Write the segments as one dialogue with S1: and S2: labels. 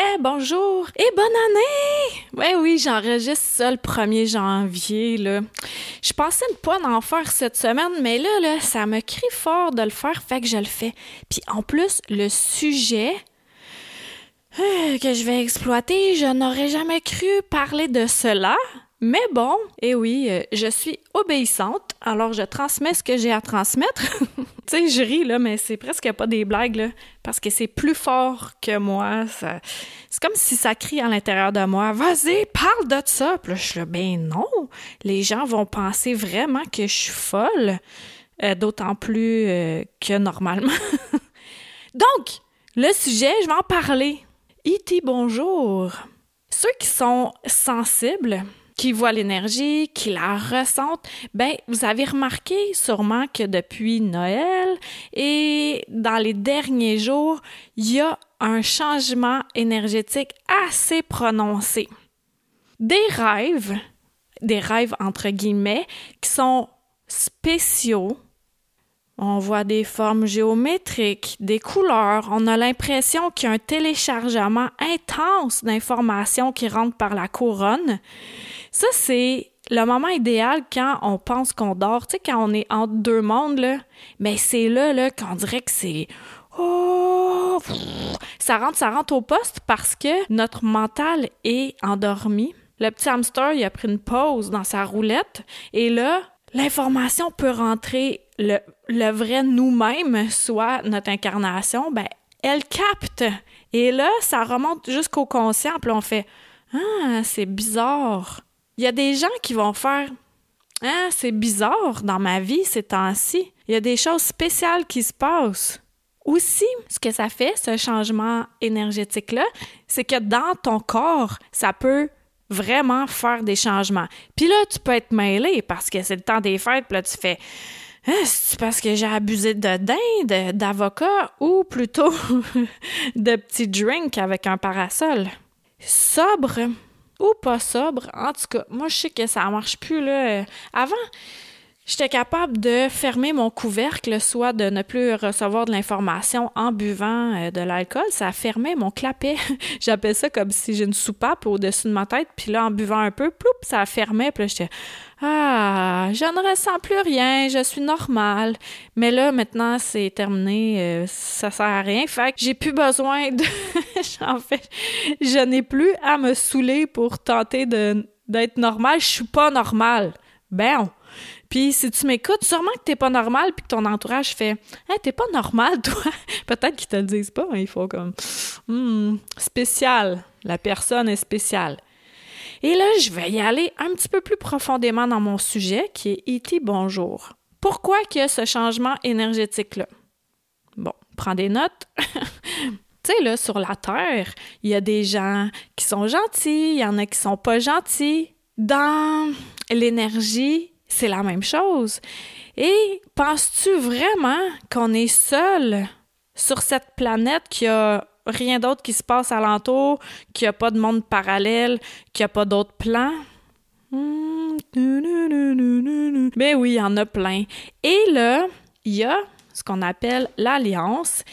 S1: Eh, bonjour et bonne année! Ouais, oui, j'enregistre ça le 1er janvier, là. Je pensais ne pas en faire cette semaine, mais là, là, ça me crie fort de le faire, fait que je le fais. Puis en plus, le sujet euh, que je vais exploiter, je n'aurais jamais cru parler de cela. Mais bon, eh oui, euh, je suis obéissante, alors je transmets ce que j'ai à transmettre. tu sais, je ris, là, mais c'est presque pas des blagues, parce que c'est plus fort que moi. C'est comme si ça crie à l'intérieur de moi. Vas-y, parle de ça. Puis je suis là, ben non. Les gens vont penser vraiment que je suis folle, euh, d'autant plus euh, que normalement. Donc, le sujet, je vais en parler. E.T. bonjour. Ceux qui sont sensibles, qui voient l'énergie, qui la ressentent, ben vous avez remarqué sûrement que depuis Noël et dans les derniers jours, il y a un changement énergétique assez prononcé. Des rêves, des rêves entre guillemets, qui sont spéciaux, on voit des formes géométriques, des couleurs. On a l'impression qu'il y a un téléchargement intense d'informations qui rentrent par la couronne. Ça, c'est le moment idéal quand on pense qu'on dort, tu sais, quand on est entre deux mondes, là. Mais c'est là, là, qu'on dirait que c'est Oh! Ça rentre, ça rentre au poste parce que notre mental est endormi. Le petit hamster, il a pris une pause dans sa roulette et là, l'information peut rentrer le, vrai nous-mêmes, soit notre incarnation, ben, elle capte. Et là, ça remonte jusqu'au conscient, puis on fait Ah, c'est bizarre. Il y a des gens qui vont faire Ah, c'est bizarre dans ma vie ces temps-ci. Il y a des choses spéciales qui se passent. Aussi, ce que ça fait, ce changement énergétique-là, c'est que dans ton corps, ça peut vraiment faire des changements. Puis là, tu peux être mêlé parce que c'est le temps des fêtes, puis là, tu fais c'est parce que j'ai abusé de dinde, d'avocat ou plutôt de petits drinks avec un parasol? Sobre ou pas sobre, en tout cas, moi je sais que ça marche plus. Avant, j'étais capable de fermer mon couvercle, soit de ne plus recevoir de l'information en buvant euh, de l'alcool. Ça fermait mon clapet. J'appelle ça comme si j'ai une soupape au-dessus de ma tête, puis là, en buvant un peu, ploup, ça fermait, puis là, j'étais ah, je ne ressens plus rien, je suis normale. Mais là, maintenant, c'est terminé, euh, ça sert à rien. Fait que j'ai plus besoin de. en fait, je n'ai plus à me saouler pour tenter d'être normale. Je suis pas normale. Ben, puis si tu m'écoutes, sûrement que t'es pas normal, puis que ton entourage fait Hey, t'es pas normal, toi. Peut-être qu'ils te le disent pas, mais il faut comme hmm, spécial. La personne est spéciale. Et là, je vais y aller un petit peu plus profondément dans mon sujet qui est E.T. Bonjour. Pourquoi qu'il y a ce changement énergétique-là? Bon, prends des notes. tu sais, là, sur la Terre, il y a des gens qui sont gentils, il y en a qui sont pas gentils. Dans l'énergie, c'est la même chose. Et penses-tu vraiment qu'on est seul sur cette planète qui a rien d'autre qui se passe alentour, qu'il n'y a pas de monde parallèle, qu'il n'y a pas d'autres plans? Ben oui, il y en a plein. Et là, il y a ce qu'on appelle l'alliance,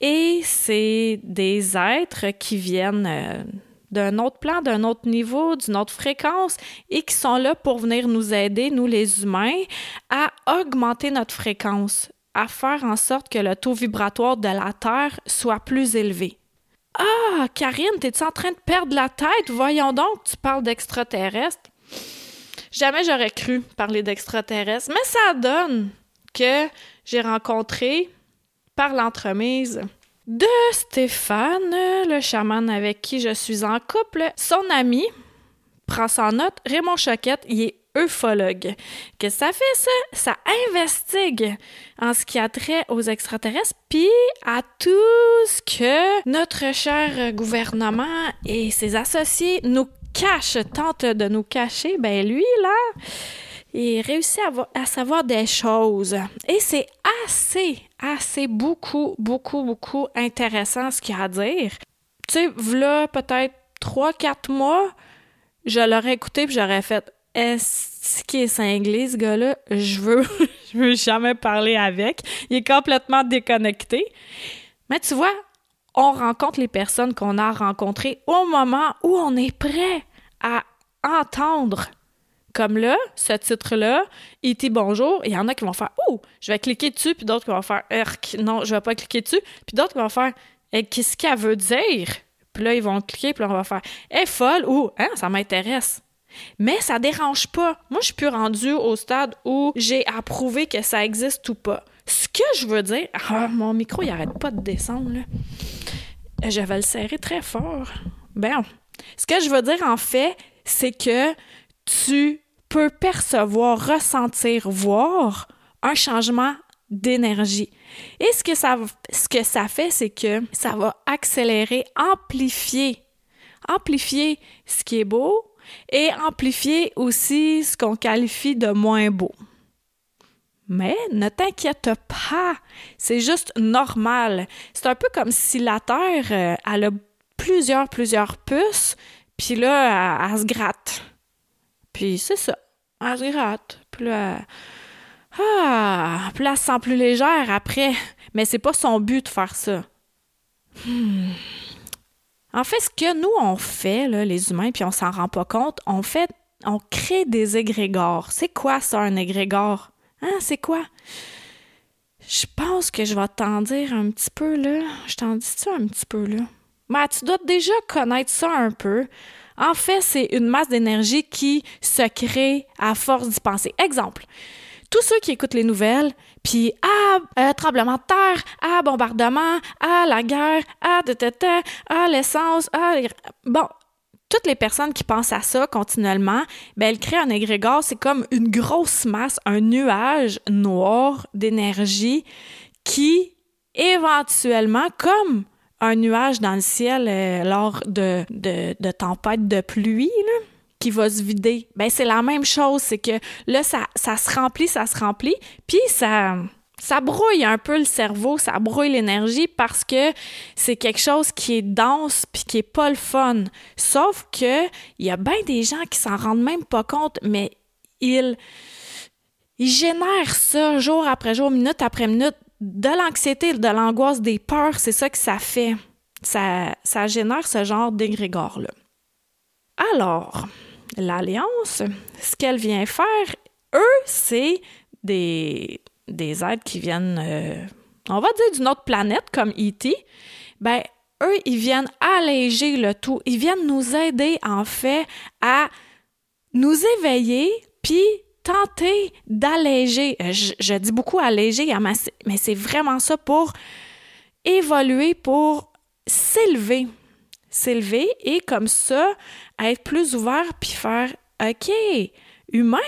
S1: et c'est des êtres qui viennent euh, d'un autre plan, d'un autre niveau, d'une autre fréquence, et qui sont là pour venir nous aider, nous les humains, à augmenter notre fréquence, à faire en sorte que le taux vibratoire de la Terre soit plus élevé. Ah, Karine, t'es-tu en train de perdre la tête? Voyons donc, tu parles d'extraterrestres. Jamais j'aurais cru parler d'extraterrestres, mais ça donne que j'ai rencontré, par l'entremise de Stéphane, le chaman avec qui je suis en couple, son ami, prend en note, Raymond Choquette, il est ufologue. Qu'est-ce que ça fait, ça? Ça investigue en ce qui a trait aux extraterrestres, puis à tout ce que notre cher gouvernement et ses associés nous cache, tente de nous cacher, ben lui, là, il réussit à savoir des choses. Et c'est assez, assez, beaucoup, beaucoup, beaucoup intéressant ce qu'il a à dire. Tu sais, voilà peut-être trois, quatre mois, je l'aurais écouté puis j'aurais fait est-ce qu'il est cinglé, ce gars-là? Je veux, je veux jamais parler avec. Il est complètement déconnecté. Mais tu vois, on rencontre les personnes qu'on a rencontrées au moment où on est prêt à entendre. Comme là, ce titre-là, E.T. Bonjour, il y en a qui vont faire Oh, je vais cliquer dessus, puis d'autres qui vont faire Erk, non, je vais pas cliquer dessus, puis d'autres qui vont faire eh, Qu'est-ce qu'elle veut dire? Puis là, ils vont cliquer, puis là, on va faire est folle ou Hein, ça m'intéresse. Mais ça dérange pas. Moi, je suis plus rendue au stade où j'ai approuvé que ça existe ou pas. Ce que je veux dire, ah, mon micro, il arrête pas de descendre, là. Je vais le serrer très fort. Ben, ce que je veux dire, en fait, c'est que tu peux percevoir, ressentir, voir un changement d'énergie. Et ce que ça, fait, c'est que ça va accélérer, amplifier, amplifier ce qui est beau et amplifier aussi ce qu'on qualifie de moins beau. Mais ne t'inquiète pas, c'est juste normal. C'est un peu comme si la Terre, euh, elle a plusieurs, plusieurs puces, puis là, elle, se gratte. Puis c'est ça, elle se gratte. Puis là, ah, puis là, elle se sent plus légère après. Mais c'est pas son but de faire ça. Hmm. En fait, ce que nous, on fait, les humains, puis on s'en rend pas compte, on fait, on crée des égrégores. C'est quoi ça, un égrégore? Hein, c'est quoi? Je pense que je vais t'en dire un petit peu, là. Je t'en dis ça un petit peu, là? Ben, tu dois déjà connaître ça un peu. En fait, c'est une masse d'énergie qui se crée à force d'y penser. Exemple, tous ceux qui écoutent les nouvelles, puis ah, euh, tremblement de terre, ah, bombardement, ah, la guerre, ah, de, ah, l'essence, ah, bon, toutes les personnes qui pensent à ça continuellement, ben, elles créent un égrégore, c'est comme une grosse masse, un nuage noir d'énergie qui, éventuellement, comme un nuage dans le ciel euh, lors de, de, de tempêtes de pluie, là, qui va se vider. Ben c'est la même chose, c'est que là ça, ça se remplit, ça se remplit, puis ça ça brouille un peu le cerveau, ça brouille l'énergie parce que c'est quelque chose qui est dense puis qui est pas le fun. Sauf que il y a bien des gens qui s'en rendent même pas compte, mais ils ils génèrent ça jour après jour, minute après minute, de l'anxiété, de l'angoisse, des peurs, c'est ça que ça fait. Ça, ça génère ce genre d'égrégore-là. Alors, l'Alliance, ce qu'elle vient faire, eux, c'est des, des êtres qui viennent, euh, on va dire d'une autre planète comme E.T. Ben, eux, ils viennent alléger le tout. Ils viennent nous aider, en fait, à nous éveiller, puis tenter d'alléger. Euh, je, dis beaucoup alléger, mais c'est vraiment ça pour évoluer, pour s'élever. S'élever et comme ça, être plus ouvert puis faire OK, humain,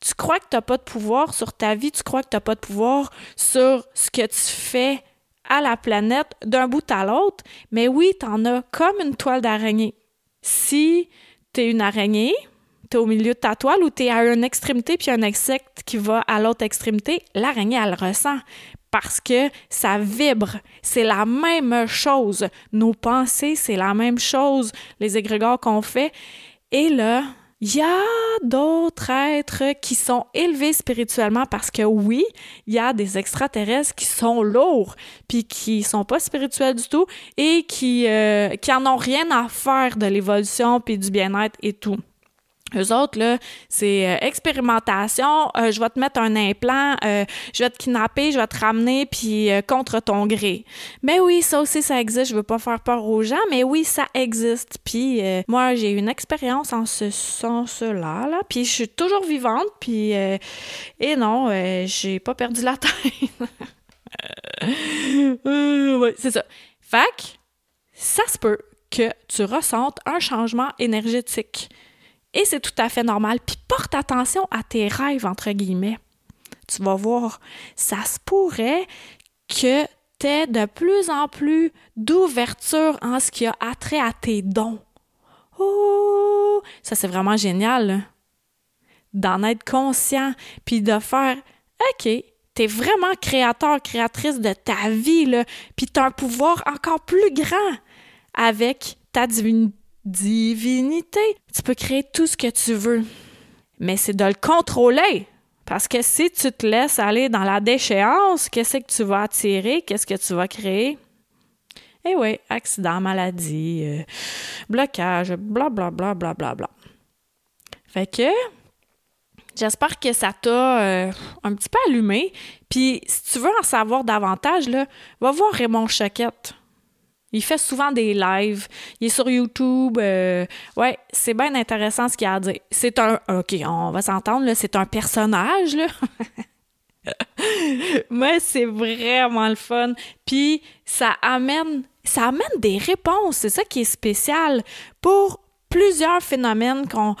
S1: tu crois que tu n'as pas de pouvoir sur ta vie, tu crois que tu n'as pas de pouvoir sur ce que tu fais à la planète d'un bout à l'autre, mais oui, tu en as comme une toile d'araignée. Si tu es une araignée, tu es au milieu de ta toile ou tu es à une extrémité puis un insecte qui va à l'autre extrémité, l'araignée, elle ressent parce que ça vibre. C'est la même chose. Nos pensées, c'est la même chose. Les égrégores qu'on fait. Et là, il y a d'autres êtres qui sont élevés spirituellement parce que oui, il y a des extraterrestres qui sont lourds puis qui sont pas spirituels du tout et qui euh, qui en ont rien à faire de l'évolution puis du bien-être et tout. Eux autres, là, c'est euh, expérimentation, euh, je vais te mettre un implant, euh, je vais te kidnapper, je vais te ramener, puis contre ton gré. Mais oui, ça aussi, ça existe, je veux pas faire peur aux gens, mais oui, ça existe. Puis moi, j'ai une expérience en ce sens-là, là, puis je suis toujours vivante, puis... et non, j'ai pas perdu la tête. ouais, c'est ça. Fac, ça se peut que tu ressentes un changement énergétique. Et c'est tout à fait normal. Puis porte attention à tes rêves, entre guillemets. Tu vas voir, ça se pourrait que tu aies de plus en plus d'ouverture en ce qui a attrait à tes dons. Oh! Ça, c'est vraiment génial, d'en être conscient, puis de faire OK, t'es vraiment créateur, créatrice de ta vie, là, puis t'as un pouvoir encore plus grand avec ta divinité. Tu peux créer tout ce que tu veux, mais c'est de le contrôler. Parce que si tu te laisses aller dans la déchéance, qu'est-ce que tu vas attirer? Qu'est-ce que tu vas créer? Eh oui, accident, maladie, euh, blocage, blablabla, blablabla. Bla, bla, bla. Fait que j'espère que ça t'a euh, un petit peu allumé. Puis si tu veux en savoir davantage, là, va voir Raymond Choquette. Il fait souvent des lives. Il est sur YouTube. Euh, ouais, c'est bien intéressant ce qu'il a à dire. C'est un. OK, on va s'entendre, là. C'est un personnage, là. Mais c'est vraiment le fun. Puis ça amène, ça amène des réponses. C'est ça qui est spécial pour plusieurs phénomènes qu'on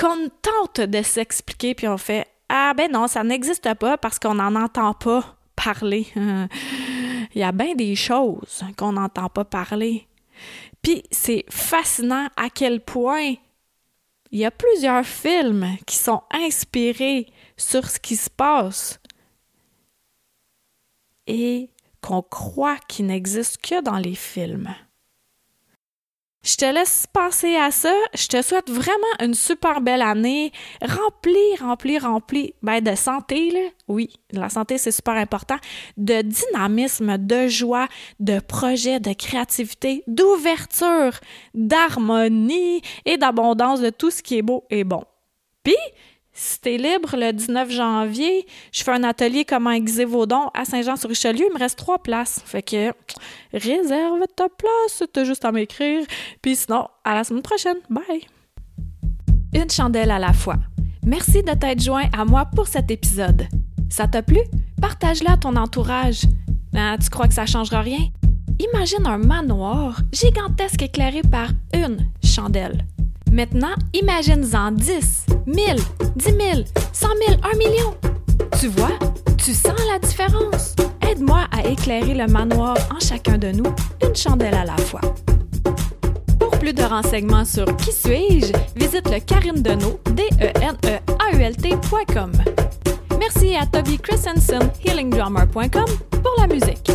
S1: qu'on tente de s'expliquer, puis on fait Ah ben non, ça n'existe pas parce qu'on n'en entend pas parler. Il y a bien des choses qu'on n'entend pas parler. Puis c'est fascinant à quel point il y a plusieurs films qui sont inspirés sur ce qui se passe et qu'on croit qu'il n'existe que dans les films. Je te laisse penser à ça. Je te souhaite vraiment une super belle année, remplie, remplie, remplie ben, de santé. Oui, la santé, c'est super important. De dynamisme, de joie, de projet, de créativité, d'ouverture, d'harmonie et d'abondance de tout ce qui est beau et bon. Puis, si t'es libre le 19 janvier, je fais un atelier comment aiguiser vos dons à Saint-Jean-sur-Richelieu. Il me reste trois places. Fait que réserve ta place, t'as juste à m'écrire. Puis sinon, à la semaine prochaine. Bye! Une chandelle à la fois. Merci de t'être joint à moi pour cet épisode. Ça t'a plu? Partage-le à ton entourage. Ah, tu crois que ça changera rien? Imagine un manoir gigantesque éclairé par une chandelle. Maintenant, imagine-en 10, 1000, 10 000, 100 000, 1 million. Tu vois, tu sens la différence. Aide-moi à éclairer le manoir en chacun de nous, une chandelle à la fois. Pour plus de renseignements sur Qui suis-je, visite le Karine Deneau, d e n e a u l Merci à Toby Christensen, healingdrummer.com, pour la musique.